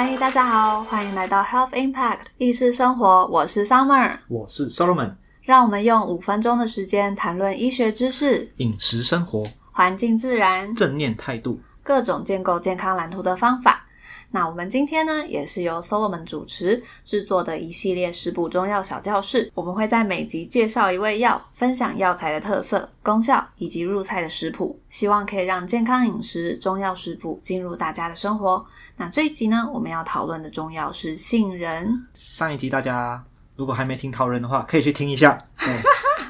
嗨，大家好，欢迎来到 Health Impact 意识生活，我是 Summer，我是 Solomon，让我们用五分钟的时间谈论医学知识、饮食生活、环境自然、正念态度、各种建构健康蓝图的方法。那我们今天呢，也是由 Solomon 主持制作的一系列食补中药小教室。我们会在每集介绍一味药，分享药材的特色、功效以及入菜的食谱，希望可以让健康饮食、中药食补进入大家的生活。那这一集呢，我们要讨论的中药是杏仁。上一集大家如果还没听讨论的话，可以去听一下，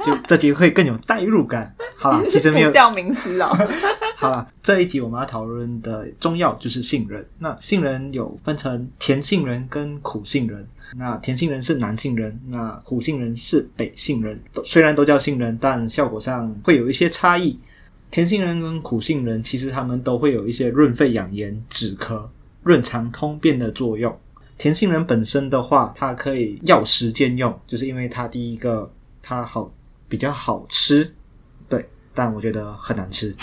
就这集会更有代入感。好了，其实没有叫名师哦。好了，这一集我们要讨论的中药就是杏仁。那杏仁有分成甜杏仁跟苦杏仁。那甜杏仁是南杏仁，那苦杏仁是北杏仁。虽然都叫杏仁，但效果上会有一些差异。甜杏仁跟苦杏仁其实它们都会有一些润肺养颜、止咳、润肠通便的作用。甜杏仁本身的话，它可以药食兼用，就是因为它第一个它好比较好吃。对但我觉得很难吃，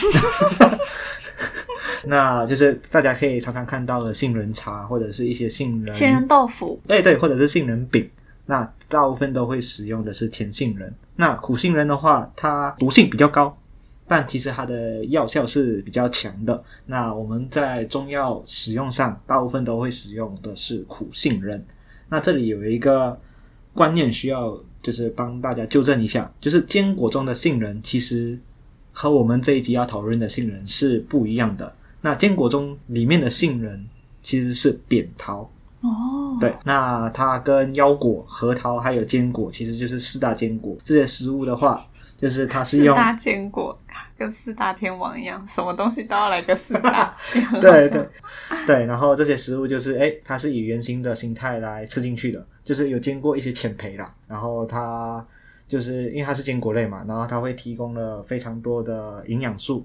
那就是大家可以常常看到的杏仁茶，或者是一些杏仁杏仁豆腐，哎对，或者是杏仁饼。那大部分都会使用的是甜杏仁。那苦杏仁的话，它毒性比较高，但其实它的药效是比较强的。那我们在中药使用上，大部分都会使用的是苦杏仁。那这里有一个观念需要，就是帮大家纠正一下，就是坚果中的杏仁其实。和我们这一集要讨论的杏仁是不一样的。那坚果中里面的杏仁其实是扁桃哦，对，那它跟腰果、核桃还有坚果其实就是四大坚果。这些食物的话，就是它是用四大坚果跟四大天王一样，什么东西都要来个四大。对对对，然后这些食物就是哎，它是以圆形的形态来吃进去的，就是有经过一些浅培啦，然后它。就是因为它是坚果类嘛，然后它会提供了非常多的营养素，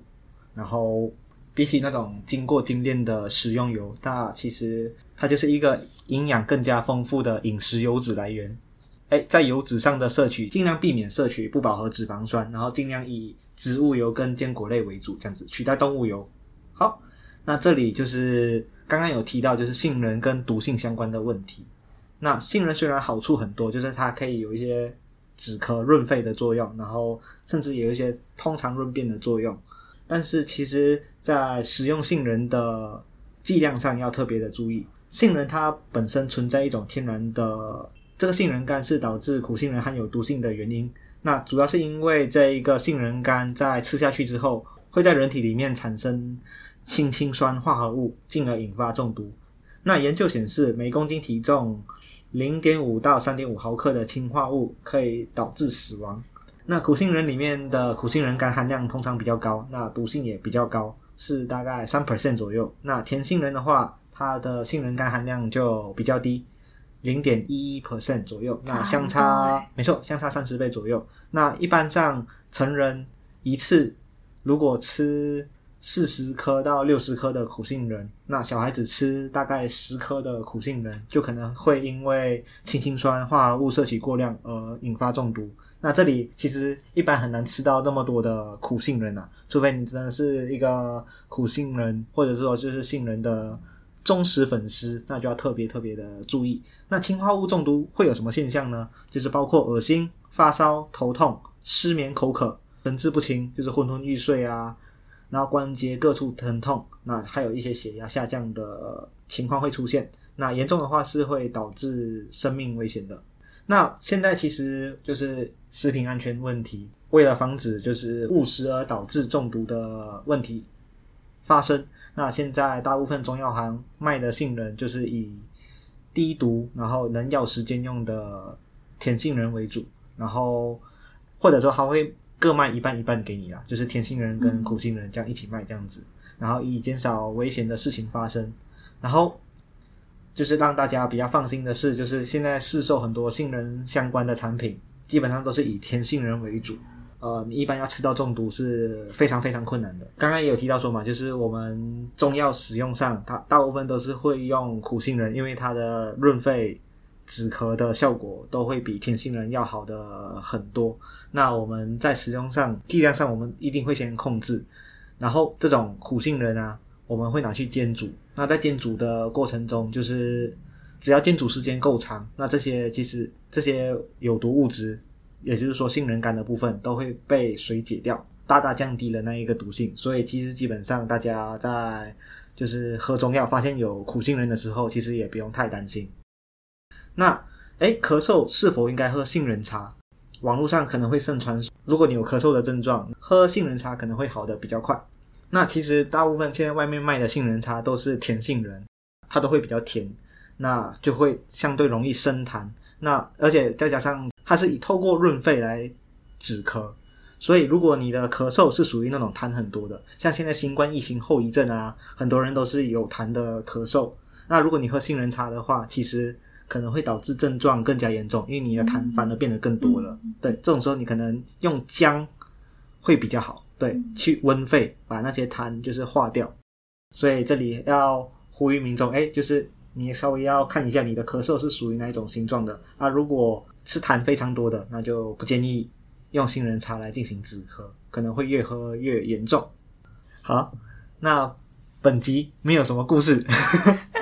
然后比起那种经过精炼的食用油，它其实它就是一个营养更加丰富的饮食油脂来源。哎，在油脂上的摄取，尽量避免摄取不饱和脂肪酸，然后尽量以植物油跟坚果类为主，这样子取代动物油。好，那这里就是刚刚有提到，就是杏仁跟毒性相关的问题。那杏仁虽然好处很多，就是它可以有一些。止咳润肺的作用，然后甚至有一些通肠润便的作用，但是其实在使用杏仁的剂量上要特别的注意。杏仁它本身存在一种天然的这个杏仁苷是导致苦杏仁含有毒性的原因。那主要是因为这一个杏仁苷在吃下去之后，会在人体里面产生氢氰酸化合物，进而引发中毒。那研究显示，每公斤体重。零点五到三点五毫克的氢化物可以导致死亡。那苦杏仁里面的苦杏仁苷含量通常比较高，那毒性也比较高，是大概三 percent 左右。那甜杏仁的话，它的杏仁苷含量就比较低，零点一一 percent 左右。那相差没错，相差三十倍左右。那一般上成人一次如果吃。四十颗到六十颗的苦杏仁，那小孩子吃大概十颗的苦杏仁，就可能会因为氢氰酸化合物摄取过量而引发中毒。那这里其实一般很难吃到那么多的苦杏仁啊，除非你真的是一个苦杏仁或者说就是杏仁的忠实粉丝，那就要特别特别的注意。那氰化物中毒会有什么现象呢？就是包括恶心、发烧、头痛、失眠、口渴、神志不清，就是昏昏欲睡啊。然后关节各处疼痛，那还有一些血压下降的情况会出现。那严重的话是会导致生命危险的。那现在其实就是食品安全问题，为了防止就是误食而导致中毒的问题发生，那现在大部分中药行卖的杏仁就是以低毒，然后能药食兼用的甜杏仁为主，然后或者说还会。各卖一半一半给你啦，就是甜杏仁跟苦杏仁这样一起卖这样子，然后以减少危险的事情发生。然后就是让大家比较放心的是，就是现在市售很多杏仁相关的产品，基本上都是以甜杏仁为主。呃，你一般要吃到中毒是非常非常困难的。刚刚也有提到说嘛，就是我们中药使用上，它大部分都是会用苦杏仁，因为它的润肺。止咳的效果都会比甜杏仁要好的很多。那我们在使用上剂量上，我们一定会先控制。然后这种苦杏仁啊，我们会拿去煎煮。那在煎煮的过程中，就是只要煎煮时间够长，那这些其实这些有毒物质，也就是说杏仁干的部分，都会被水解掉，大大降低了那一个毒性。所以其实基本上大家在就是喝中药发现有苦杏仁的时候，其实也不用太担心。那哎，咳嗽是否应该喝杏仁茶？网络上可能会盛传，如果你有咳嗽的症状，喝杏仁茶可能会好的比较快。那其实大部分现在外面卖的杏仁茶都是甜杏仁，它都会比较甜，那就会相对容易生痰。那而且再加上它是以透过润肺来止咳，所以如果你的咳嗽是属于那种痰很多的，像现在新冠疫情后遗症啊，很多人都是有痰的咳嗽。那如果你喝杏仁茶的话，其实。可能会导致症状更加严重，因为你的痰反而变得更多了。对，这种时候你可能用姜会比较好，对，去温肺，把那些痰就是化掉。所以这里要呼吁民众，哎，就是你稍微要看一下你的咳嗽是属于哪一种形状的啊。如果是痰非常多的，那就不建议用杏仁茶来进行止咳，可能会越喝越严重。好，那本集没有什么故事。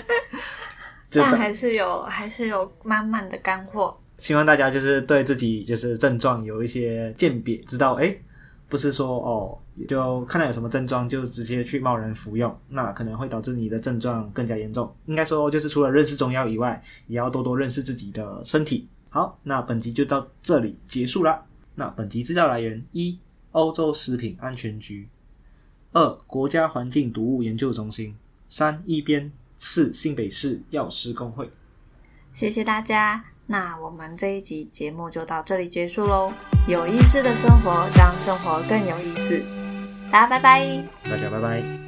但还是有，还是有满满的干货。希望大家就是对自己就是症状有一些鉴别，知道哎，不是说哦，就看到有什么症状就直接去贸然服用，那可能会导致你的症状更加严重。应该说，就是除了认识中药以外，也要多多认识自己的身体。好，那本集就到这里结束啦。那本集资料来源：一、欧洲食品安全局；二、国家环境毒物研究中心；三、一边。四新北市药师工会，谢谢大家。那我们这一集节目就到这里结束喽。有意识的生活，让生活更有意思。大家拜拜，大家拜拜。